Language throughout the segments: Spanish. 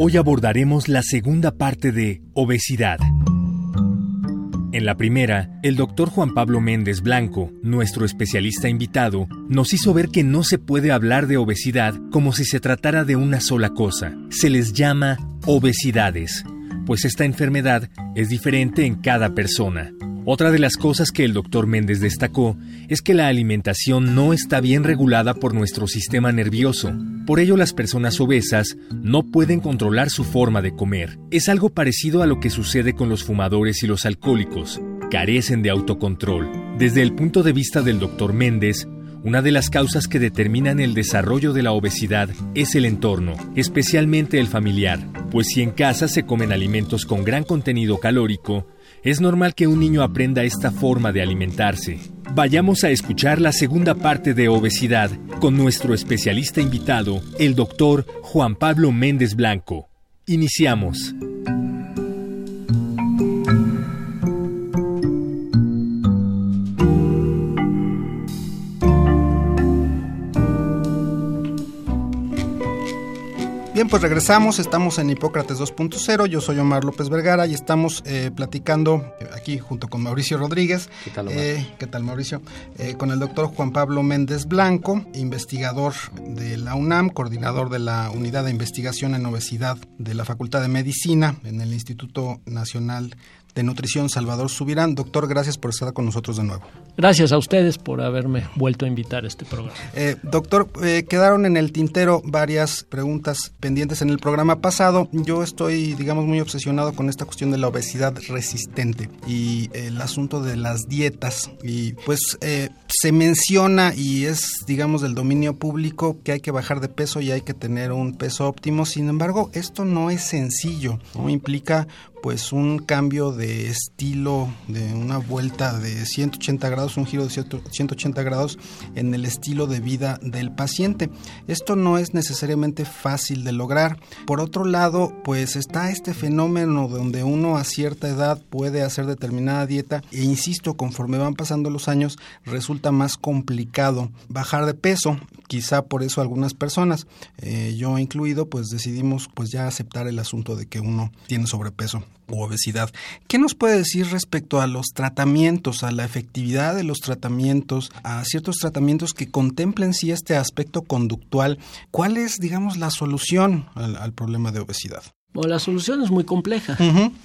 Hoy abordaremos la segunda parte de obesidad. En la primera, el doctor Juan Pablo Méndez Blanco, nuestro especialista invitado, nos hizo ver que no se puede hablar de obesidad como si se tratara de una sola cosa. Se les llama obesidades, pues esta enfermedad es diferente en cada persona. Otra de las cosas que el doctor Méndez destacó es que la alimentación no está bien regulada por nuestro sistema nervioso. Por ello las personas obesas no pueden controlar su forma de comer. Es algo parecido a lo que sucede con los fumadores y los alcohólicos. Carecen de autocontrol. Desde el punto de vista del doctor Méndez, una de las causas que determinan el desarrollo de la obesidad es el entorno, especialmente el familiar, pues si en casa se comen alimentos con gran contenido calórico, es normal que un niño aprenda esta forma de alimentarse. Vayamos a escuchar la segunda parte de obesidad con nuestro especialista invitado, el doctor Juan Pablo Méndez Blanco. Iniciamos. Bien, pues regresamos, estamos en Hipócrates 2.0, yo soy Omar López Vergara y estamos eh, platicando eh, aquí junto con Mauricio Rodríguez. ¿Qué tal, Omar? Eh, ¿Qué tal, Mauricio? Eh, con el doctor Juan Pablo Méndez Blanco, investigador de la UNAM, coordinador de la Unidad de Investigación en Obesidad de la Facultad de Medicina en el Instituto Nacional de Nutrición Salvador Subirán. Doctor, gracias por estar con nosotros de nuevo. Gracias a ustedes por haberme vuelto a invitar a este programa. Eh, doctor, eh, quedaron en el tintero varias preguntas pendientes en el programa pasado. Yo estoy, digamos, muy obsesionado con esta cuestión de la obesidad resistente y el asunto de las dietas. Y pues eh, se menciona y es, digamos, del dominio público que hay que bajar de peso y hay que tener un peso óptimo. Sin embargo, esto no es sencillo. ¿no? Implica pues un cambio de estilo, de una vuelta de 180 grados, un giro de 180 grados en el estilo de vida del paciente. Esto no es necesariamente fácil de lograr. Por otro lado, pues está este fenómeno donde uno a cierta edad puede hacer determinada dieta e insisto, conforme van pasando los años, resulta más complicado bajar de peso. Quizá por eso algunas personas, eh, yo incluido, pues decidimos pues ya aceptar el asunto de que uno tiene sobrepeso u obesidad. ¿Qué nos puede decir respecto a los tratamientos, a la efectividad de los tratamientos, a ciertos tratamientos que contemplen sí este aspecto conductual? ¿Cuál es, digamos, la solución al, al problema de obesidad? Bueno, la solución es muy compleja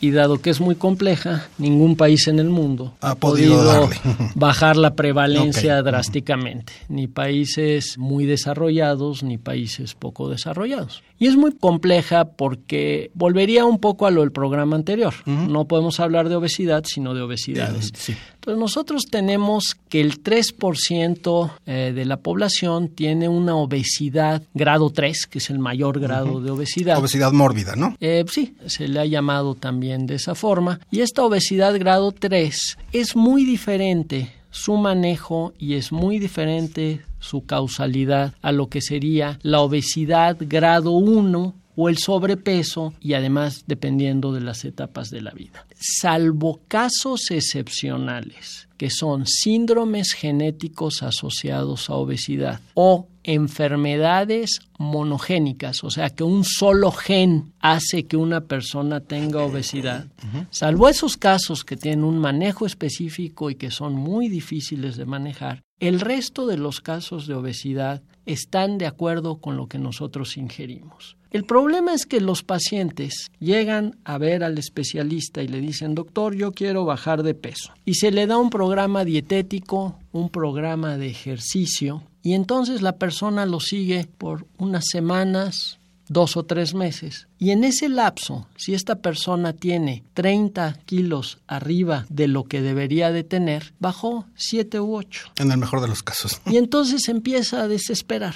y dado que es muy compleja, ningún país en el mundo ha, ha podido, podido bajar la prevalencia okay. drásticamente, ni países muy desarrollados ni países poco desarrollados. Y es muy compleja porque volvería un poco a lo del programa anterior. No podemos hablar de obesidad, sino de obesidades. Sí. Entonces nosotros tenemos que el 3% eh, de la población tiene una obesidad grado 3, que es el mayor grado de obesidad. Obesidad mórbida, ¿no? Eh, sí, se le ha llamado también de esa forma. Y esta obesidad grado 3 es muy diferente su manejo y es muy diferente su causalidad a lo que sería la obesidad grado 1 o el sobrepeso y además dependiendo de las etapas de la vida. Salvo casos excepcionales que son síndromes genéticos asociados a obesidad o enfermedades monogénicas, o sea, que un solo gen hace que una persona tenga obesidad, salvo esos casos que tienen un manejo específico y que son muy difíciles de manejar, el resto de los casos de obesidad están de acuerdo con lo que nosotros ingerimos. El problema es que los pacientes llegan a ver al especialista y le dicen, doctor, yo quiero bajar de peso. Y se le da un programa dietético, un programa de ejercicio, y entonces la persona lo sigue por unas semanas, dos o tres meses. Y en ese lapso, si esta persona tiene 30 kilos arriba de lo que debería de tener, bajó 7 u 8. En el mejor de los casos. Y entonces empieza a desesperar.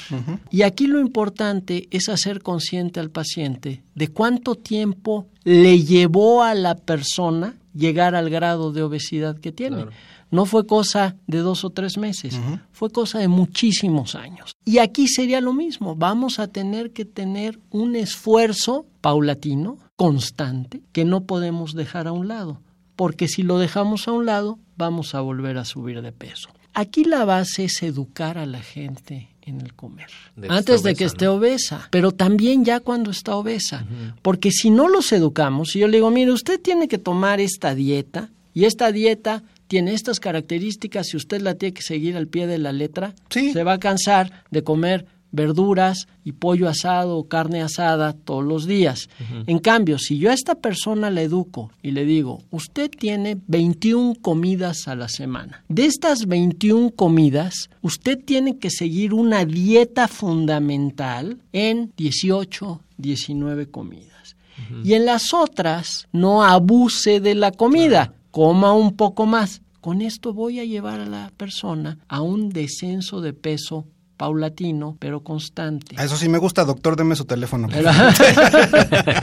Y aquí lo importante es hacer consciente al paciente de cuánto tiempo le llevó a la persona llegar al grado de obesidad que tiene. No fue cosa de dos o tres meses, fue cosa de muchísimos años. Y aquí sería lo mismo, vamos a tener que tener un esfuerzo paulatino, constante, que no podemos dejar a un lado, porque si lo dejamos a un lado, vamos a volver a subir de peso. Aquí la base es educar a la gente en el comer. antes de que esté obesa, pero también ya cuando está obesa. Porque si no los educamos, si yo le digo, mire, usted tiene que tomar esta dieta y esta dieta tiene estas características y usted la tiene que seguir al pie de la letra, se va a cansar de comer verduras y pollo asado o carne asada todos los días. En cambio, si yo a esta persona la educo y le digo, usted tiene 21 comidas a la semana. De estas 21 comidas, usted tiene que seguir una dieta fundamental en 18, 19 comidas. Y en las otras, no abuse de la comida, coma un poco más. Con esto voy a llevar a la persona a un descenso de peso paulatino, pero constante. A eso sí me gusta, doctor, deme su teléfono.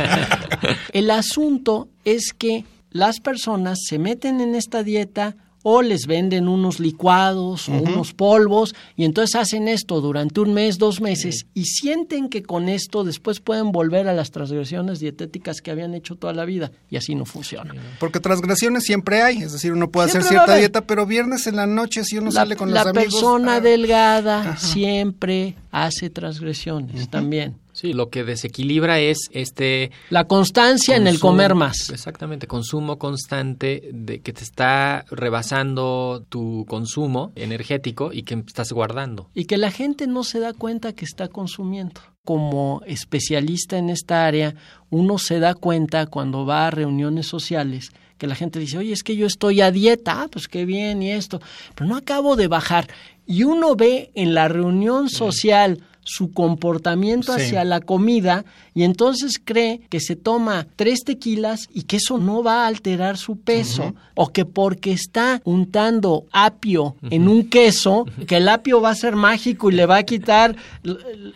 El asunto es que las personas se meten en esta dieta o les venden unos licuados o unos polvos y entonces hacen esto durante un mes, dos meses y sienten que con esto después pueden volver a las transgresiones dietéticas que habían hecho toda la vida y así no funciona. Porque transgresiones siempre hay, es decir, uno puede hacer cierta dieta, pero viernes en la noche si uno sale con los amigos... La persona ah. delgada siempre hace transgresiones también. Sí, lo que desequilibra es este... La constancia en el comer más. Exactamente, consumo constante de que te está rebasando tu consumo energético y que estás guardando. Y que la gente no se da cuenta que está consumiendo. Como especialista en esta área, uno se da cuenta cuando va a reuniones sociales que la gente dice, oye, es que yo estoy a dieta, ah, pues qué bien y esto, pero no acabo de bajar. Y uno ve en la reunión social su comportamiento hacia la comida y entonces cree que se toma tres tequilas y que eso no va a alterar su peso o que porque está untando apio en un queso, que el apio va a ser mágico y le va a quitar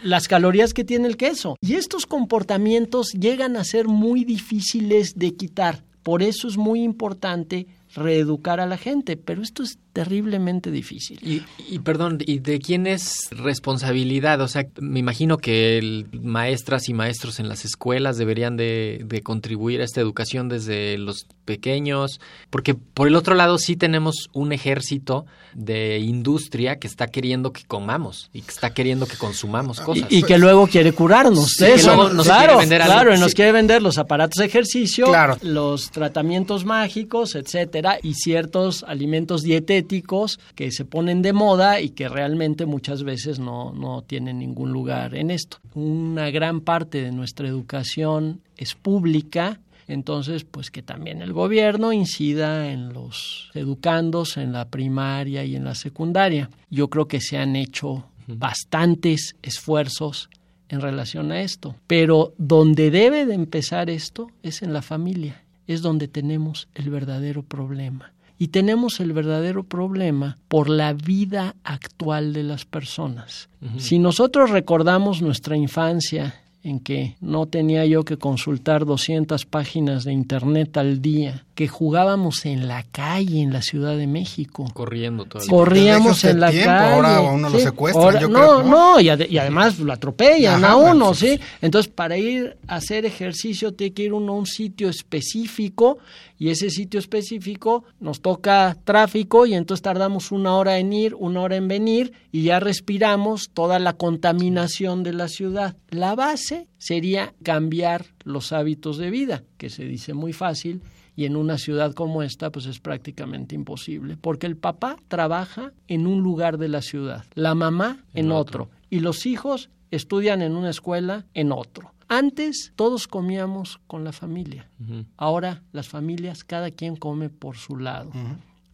las calorías que tiene el queso. Y estos comportamientos llegan a ser muy difíciles de quitar. Por eso es muy importante reeducar a la gente, pero esto es terriblemente difícil. Y, y, perdón, ¿y de quién es responsabilidad? O sea, me imagino que maestras y maestros en las escuelas deberían de, contribuir a esta educación desde los pequeños, porque por el otro lado sí tenemos un ejército de industria que está queriendo que comamos y que está queriendo que consumamos cosas. Y, que luego quiere curarnos. eso. nos claro, claro, y nos quiere vender los aparatos de ejercicio, los tratamientos mágicos, etcétera, y ciertos alimentos dietéticos que se ponen de moda y que realmente muchas veces no, no tienen ningún lugar en esto. Una gran parte de nuestra educación es pública, entonces, pues que también el gobierno incida en los educandos en la primaria y en la secundaria. Yo creo que se han hecho bastantes esfuerzos en relación a esto, pero donde debe de empezar esto es en la familia, es donde tenemos el verdadero problema. Y tenemos el verdadero problema por la vida actual de las personas. Si nosotros recordamos nuestra infancia en que no tenía yo que consultar 200 páginas de internet al día, que jugábamos en la calle en la Ciudad de México. Corriendo todo el Corríamos en la calle. Ahora uno lo secuestra. no, no, y, además lo atropellan a uno, ¿sí? Entonces, para ir a hacer ejercicio tiene que ir uno a un sitio específico y ese sitio específico nos toca tráfico y entonces tardamos una hora en ir, una hora en venir y ya respiramos toda la contaminación de la ciudad. La base sería cambiar los hábitos de vida, que se dice muy fácil y en una ciudad como esta pues es prácticamente imposible, porque el papá trabaja en un lugar de la ciudad, la mamá en, otro. y los hijos estudian en una escuela en otro. Antes todos comíamos con la familia, ahora las familias cada quien come por su lado.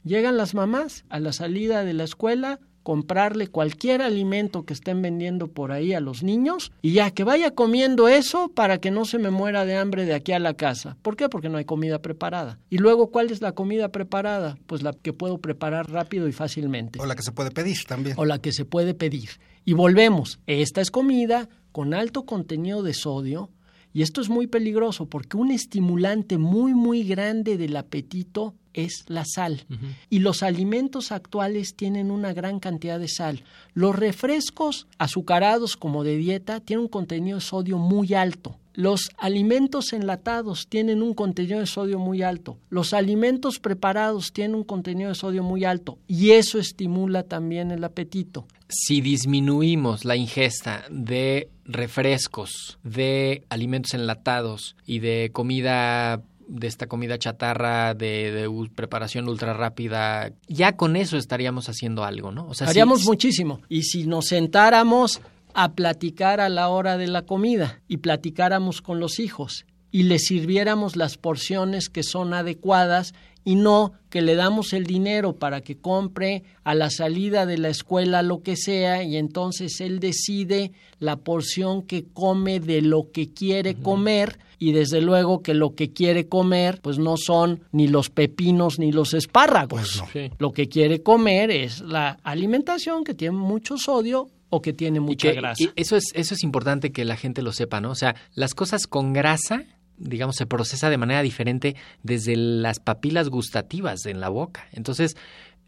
Llegan las mamás a la salida de la escuela, comprarle cualquier alimento que estén vendiendo por ahí a los niños y ya que vaya comiendo eso para que no se me muera de hambre de aquí a la casa. ¿Por qué? Porque no hay comida preparada. Y luego, ¿cuál es la comida preparada? Pues la que puedo preparar rápido y fácilmente. O la que se puede pedir también. O la que se puede pedir. Y volvemos, esta es comida con alto contenido de sodio, y esto es muy peligroso porque un estimulante muy, muy grande del apetito es la sal. Y los alimentos actuales tienen una gran cantidad de sal. Los refrescos azucarados como de dieta tienen un contenido de sodio muy alto. Los alimentos enlatados tienen un contenido de sodio muy alto. Los alimentos preparados tienen un contenido de sodio muy alto. Y eso estimula también el apetito. Si disminuimos la ingesta de refrescos, de alimentos enlatados y de comida de esta comida chatarra de, preparación ultra rápida, ya con eso estaríamos haciendo algo, ¿no? O sea, Haríamos muchísimo. Y si nos sentáramos a platicar a la hora de la comida y platicáramos con los hijos y les sirviéramos las porciones que son adecuadas y no que le damos el dinero para que compre a la salida de la escuela lo que sea y entonces él decide la porción que come de lo que quiere comer y desde luego que lo que quiere comer pues no son ni los pepinos ni los espárragos. Pues lo que quiere comer es la alimentación que tiene mucho sodio o que tiene mucha grasa. eso es eso es importante que la gente lo sepa, ¿no? O sea, las cosas con grasa digamos, se procesa de manera diferente desde las papilas gustativas en la boca. Entonces,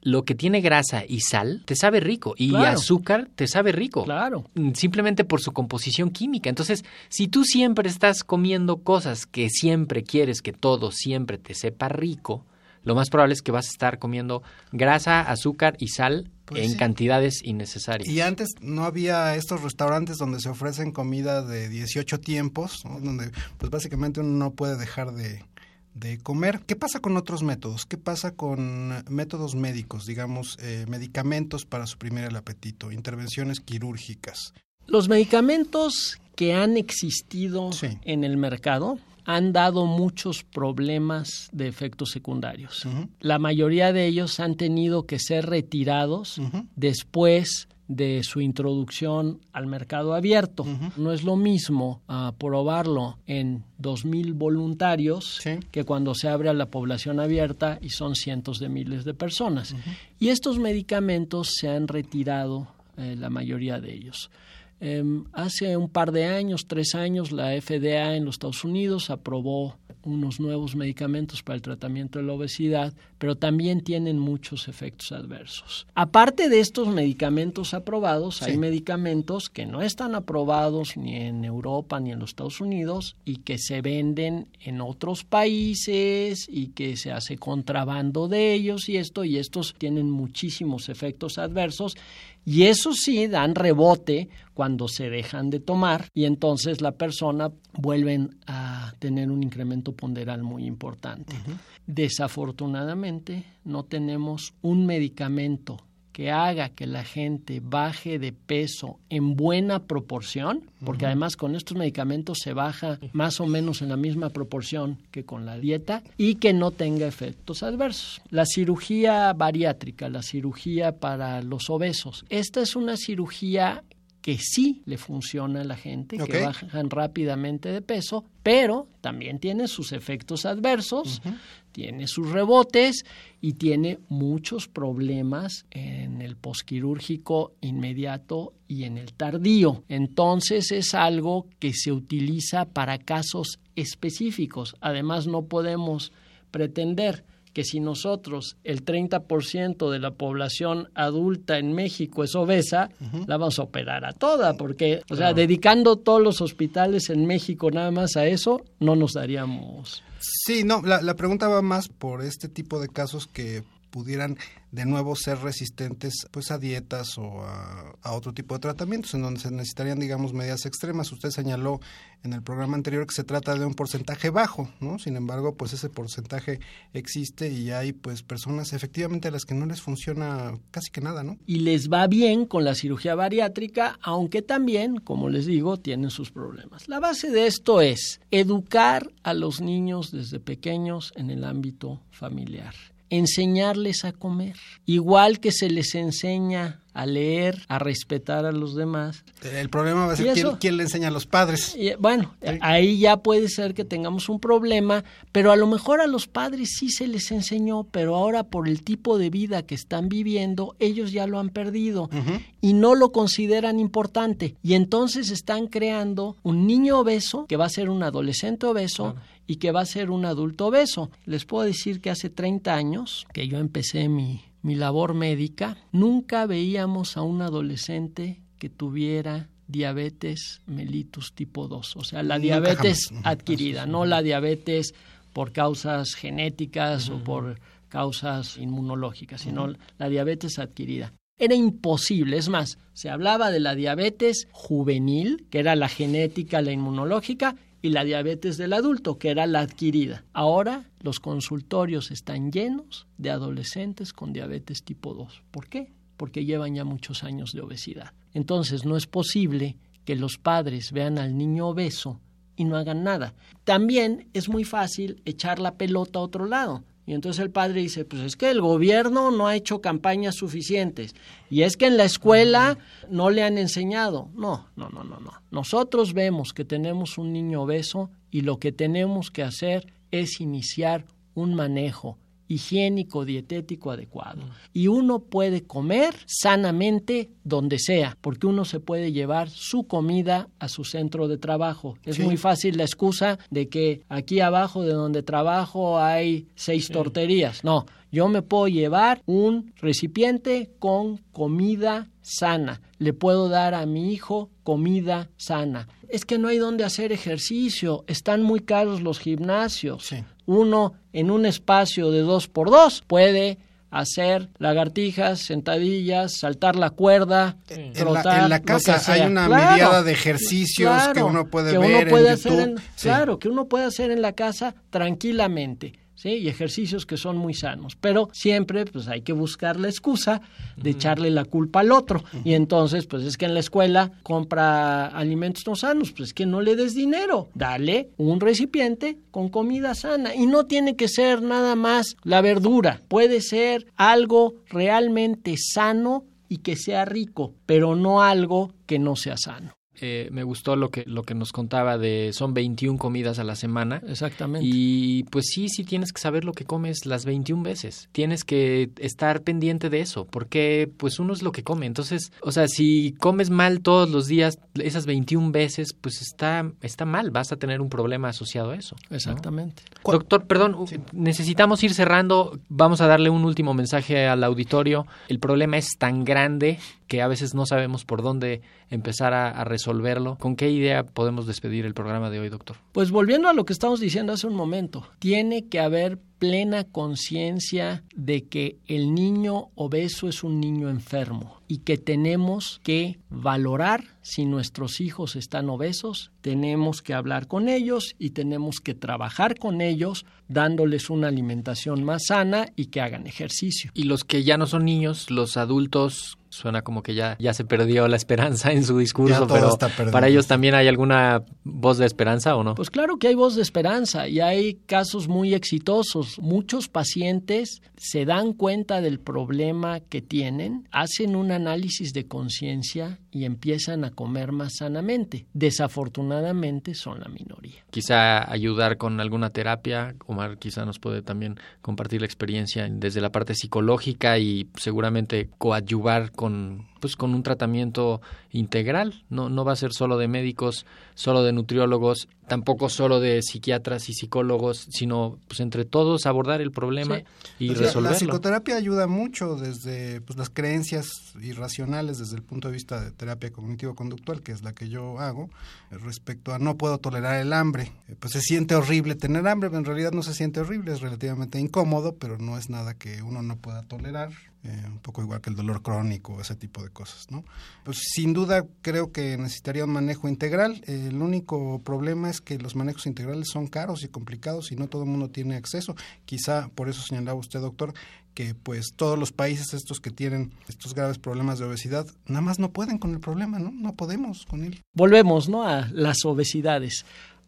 lo que tiene grasa y sal te sabe rico y azúcar te sabe rico. Claro. Mm, simplemente por su composición química. Entonces, si tú siempre estás comiendo cosas que siempre quieres que todo siempre te sepa rico, lo más probable es que vas a estar comiendo grasa, azúcar y sal pues en cantidades innecesarias. Y antes no había estos restaurantes donde se ofrecen comida de 18 tiempos, donde pues básicamente uno no puede dejar de, de comer. ¿Qué pasa con otros métodos? ¿Qué pasa con métodos médicos, digamos, eh, medicamentos para suprimir el apetito, intervenciones quirúrgicas? Los medicamentos que han existido en el mercado han dado muchos problemas de efectos secundarios. La mayoría de ellos han tenido que ser retirados después de su introducción al mercado abierto. No es lo mismo uh, probarlo en 2.000 voluntarios que cuando se abre a la población abierta y son cientos de miles de personas. Y estos medicamentos se han retirado, eh, la mayoría de ellos. Em, hace un par de años, tres años, la FDA en los Estados Unidos aprobó unos nuevos medicamentos para el tratamiento de la obesidad, pero también tienen muchos efectos adversos. Aparte de estos medicamentos aprobados, hay medicamentos que no están aprobados ni en Europa ni en los Estados Unidos y que se venden en otros países y que se hace contrabando de ellos y esto y estos tienen muchísimos efectos adversos y eso sí dan rebote cuando se dejan de tomar y entonces la persona vuelven a tener un incremento ponderal muy importante. Desafortunadamente no tenemos un medicamento que haga que la gente baje de peso en buena proporción, porque además con estos medicamentos se baja más o menos en la misma proporción que con la dieta y que no tenga efectos adversos. La cirugía bariátrica, la cirugía para los obesos, esta es una cirugía que sí le funciona a la gente, que bajan rápidamente de peso, pero también tiene sus efectos adversos, tiene sus rebotes y tiene muchos problemas en el posquirúrgico inmediato y en el tardío. Entonces es algo que se utiliza para casos específicos. Además no podemos pretender que si nosotros el 30% de la población adulta en México es obesa, la vamos a operar a toda, porque, o sea, dedicando todos los hospitales en México nada más a eso, no nos daríamos. Sí, no, la, la pregunta va más por este tipo de casos que pudieran de nuevo ser resistentes pues a dietas o a, otro tipo de tratamientos en donde se necesitarían digamos medidas extremas. Usted señaló en el programa anterior que se trata de un porcentaje bajo, ¿no? Sin embargo, pues ese porcentaje existe y hay pues personas efectivamente a las que no les funciona casi que nada, ¿no? Y les va bien con la cirugía bariátrica, aunque también, como les digo, tienen sus problemas. La base de esto es educar a los niños desde pequeños en el ámbito familiar enseñarles a comer, igual que se les enseña a leer, a respetar a los demás. El problema va a ser quién, quién, le enseña a los padres. Y, bueno, ahí ya puede ser que tengamos un problema, pero a lo mejor a los padres sí se les enseñó, pero ahora por el tipo de vida que están viviendo, ellos ya lo han perdido y no lo consideran importante. Y entonces están creando un niño obeso que va a ser un adolescente obeso y que va a ser un adulto obeso. Les puedo decir que hace 30 años que yo empecé mi, mi labor médica, nunca veíamos a un adolescente que tuviera diabetes mellitus tipo 2, o sea, la diabetes adquirida, no la diabetes por causas genéticas o por causas inmunológicas, sino la diabetes adquirida. Era imposible, es más, se hablaba de la diabetes juvenil, que era la genética, la inmunológica, y la diabetes del adulto, que era la adquirida. Ahora los consultorios están llenos de adolescentes con diabetes tipo 2. ¿Por qué? Porque llevan ya muchos años de obesidad. Entonces no es posible que los padres vean al niño obeso y no hagan nada. También es muy fácil echar la pelota a otro lado. Y entonces el padre dice, pues es que el gobierno no ha hecho campañas suficientes y es que en la escuela no le han enseñado. No, no, no, no, no. Nosotros vemos que tenemos un niño obeso y lo que tenemos que hacer es iniciar un manejo higiénico, dietético adecuado. Y uno puede comer sanamente donde sea, porque uno se puede llevar su comida a su centro de trabajo. Es muy fácil la excusa de que aquí abajo de donde trabajo hay seis torterías. No, yo me puedo llevar un recipiente con comida sana. Le puedo dar a mi hijo comida sana. Es que no hay donde hacer ejercicio, están muy caros los gimnasios. Uno en un espacio de dos por dos. Puede hacer lagartijas, sentadillas, saltar la cuerda, trotar, en la, casa hay una claro, de ejercicios que uno puede ver en hacer Claro, que uno puede hacer en la casa tranquilamente. ¿Sí? y ejercicios que son muy sanos. Pero siempre pues hay que buscar la excusa de echarle la culpa al otro. Y entonces, pues es que en la escuela compra alimentos no sanos, pues es que no le des dinero, dale un recipiente con comida sana. Y no tiene que ser nada más la verdura, puede ser algo realmente sano y que sea rico, pero no algo que no sea sano. Eh, me gustó lo que, lo que nos contaba de son 21 comidas a la semana. Exactamente. Y pues sí, sí tienes que saber lo que comes las 21 veces. Tienes que estar pendiente de eso, porque pues uno es lo que come. Entonces, o sea, si comes mal todos los días, esas 21 veces, pues está, está mal, vas a tener un problema asociado a eso. Exactamente. Doctor, perdón, necesitamos ir cerrando. Vamos a darle un último mensaje al auditorio. El problema es tan grande que a veces no sabemos por dónde empezar a, resolverlo. ¿Con qué idea podemos despedir el programa de hoy, doctor? Pues volviendo a lo que estamos diciendo hace un momento, tiene que haber plena conciencia de que el niño obeso es un niño enfermo y que tenemos que valorar si nuestros hijos están obesos, tenemos que hablar con ellos y tenemos que trabajar con ellos dándoles una alimentación más sana y que hagan ejercicio. Y los que ya no son niños, los adultos suena como que ya, ya se perdió la esperanza en su discurso, pero para ellos también hay alguna voz de esperanza o no? Pues claro que hay voz de esperanza y hay casos muy exitosos. Muchos pacientes se dan cuenta del problema que tienen, hacen un análisis de conciencia y empiezan a comer más sanamente. Desafortunadamente son la minoría. Quizá ayudar con alguna terapia, Omar quizá nos puede también compartir la experiencia desde la parte psicológica y seguramente coadyuvar con pues con un tratamiento integral, no, no va a ser solo de médicos, solo de nutriólogos, tampoco solo de psiquiatras y psicólogos, sino pues entre todos abordar el problema y resolverlo. La psicoterapia ayuda mucho desde pues, las creencias irracionales desde el punto de vista de terapia cognitivo-conductual, que es la que yo hago, respecto a no puedo tolerar el hambre. Eh, pues se siente horrible tener hambre, pero en realidad no se siente horrible, es relativamente incómodo, pero no es nada que uno no pueda tolerar. Eh, un poco igual que el dolor crónico, ese tipo de cosas, ¿no? Pues sin duda creo que necesitaría un manejo integral. el único problema es que los manejos integrales son caros y complicados y no todo el mundo tiene acceso. Quizá por eso señalaba usted, doctor, que pues todos los países estos que tienen estos graves problemas de obesidad nada más no pueden con el problema, ¿no? No podemos con él. Volvemos, ¿no? A las obesidades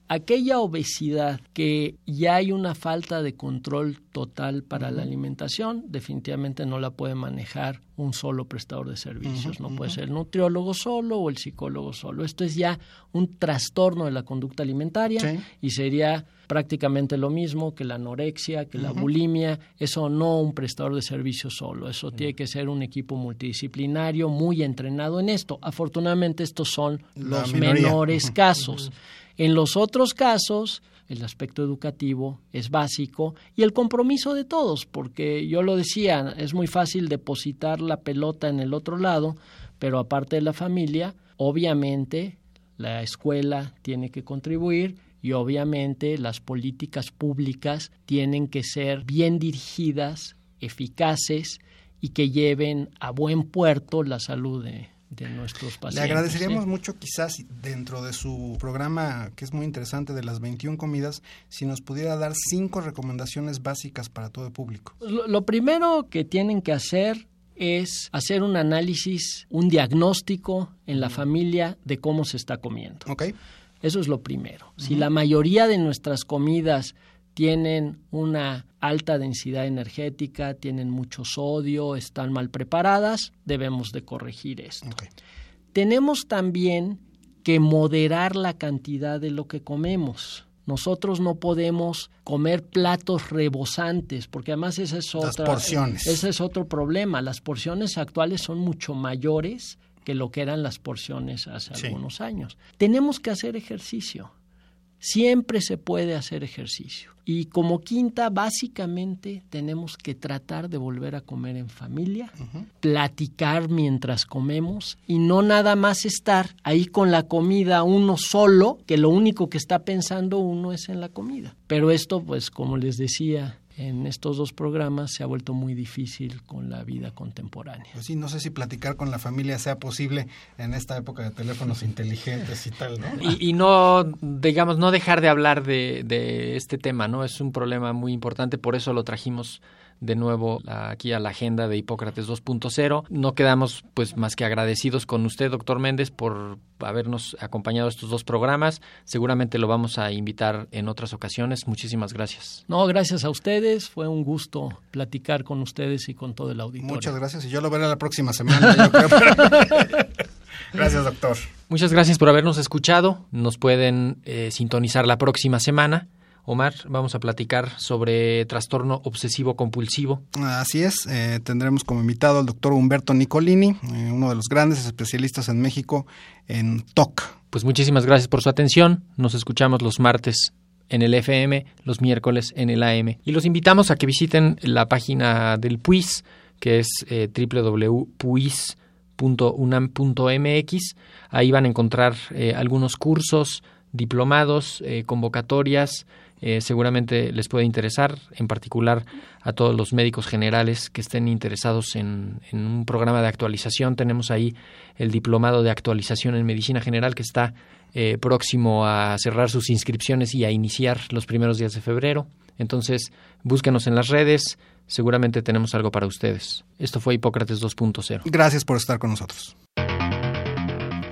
aquella obesidad que ya hay una falta de control total para la alimentación, definitivamente no la puede manejar un solo prestador de servicios. no puede ser el nutriólogo solo o el psicólogo solo. Esto es ya un trastorno de la conducta alimentaria y sería prácticamente lo mismo que la anorexia, que la bulimia, eso no un prestador de servicios solo, eso tiene que ser un equipo multidisciplinario muy entrenado en esto. Afortunadamente estos son los menores casos. En los otros casos, el aspecto educativo es básico y el compromiso de todos, porque yo lo decía, es muy fácil depositar la pelota en el otro lado, pero aparte de la familia, obviamente la escuela tiene que contribuir y obviamente las políticas públicas tienen que ser bien dirigidas, eficaces y que lleven a buen puerto la salud de, de nuestros pacientes. Le agradeceríamos mucho quizás dentro de su programa, que es muy interesante, de las 21 comidas, si nos pudiera dar cinco recomendaciones básicas para todo el público. Lo, primero que tienen que hacer es hacer un análisis, un diagnóstico en la familia de cómo se está comiendo. Okay. Eso es lo primero. Si la mayoría de nuestras comidas tienen una alta densidad energética, tienen mucho sodio, están mal preparadas, debemos de corregir esto. Tenemos también que moderar la cantidad de lo que comemos. Nosotros no podemos comer platos rebosantes, porque además esa es otra, porciones. ese es otro problema. Las porciones actuales son mucho mayores que lo que eran las porciones hace algunos años. Tenemos que hacer ejercicio. Siempre se puede hacer ejercicio. Y como quinta, básicamente tenemos que tratar de volver a comer en familia, platicar mientras comemos y no nada más estar ahí con la comida uno solo, que lo único que está pensando uno es en la comida. Pero esto, pues como les decía, en estos dos programas se ha vuelto muy difícil con la vida contemporánea. Pues sí, no sé si platicar con la familia sea posible en esta época de teléfonos inteligentes y tal, ¿no? Y, no, digamos, no dejar de hablar de, de este tema, ¿no? Es un problema muy importante, por eso lo trajimos de nuevo aquí a la agenda de Hipócrates 2.0. No quedamos pues más que agradecidos con usted, doctor Méndez, por habernos acompañado estos dos programas. Seguramente lo vamos a invitar en otras ocasiones. Muchísimas gracias. No, gracias a ustedes. Fue un gusto platicar con ustedes y con todo el auditorio. Muchas gracias y yo lo veré la próxima semana. gracias, doctor. Muchas gracias por habernos escuchado. Nos pueden eh, sintonizar la próxima semana Omar, vamos a platicar sobre trastorno obsesivo compulsivo. Así es, eh, tendremos como invitado al doctor Humberto Nicolini, eh, uno de los grandes especialistas en México en TOC. Pues muchísimas gracias por su atención. Nos escuchamos los martes en el FM, los miércoles en el AM. Y los invitamos a que visiten la página del PUIS, que es eh, www.puis.unam.mx. Ahí van a encontrar eh, algunos cursos, diplomados, convocatorias, eh, seguramente les puede interesar, en particular a todos los médicos generales que estén interesados en, un programa de actualización. Tenemos ahí el diplomado de actualización en medicina general que está eh, próximo a cerrar sus inscripciones y a iniciar los primeros días de febrero. Entonces, búsquenos en las redes, seguramente tenemos algo para ustedes. Esto fue Hipócrates 2.0. Gracias por estar con nosotros.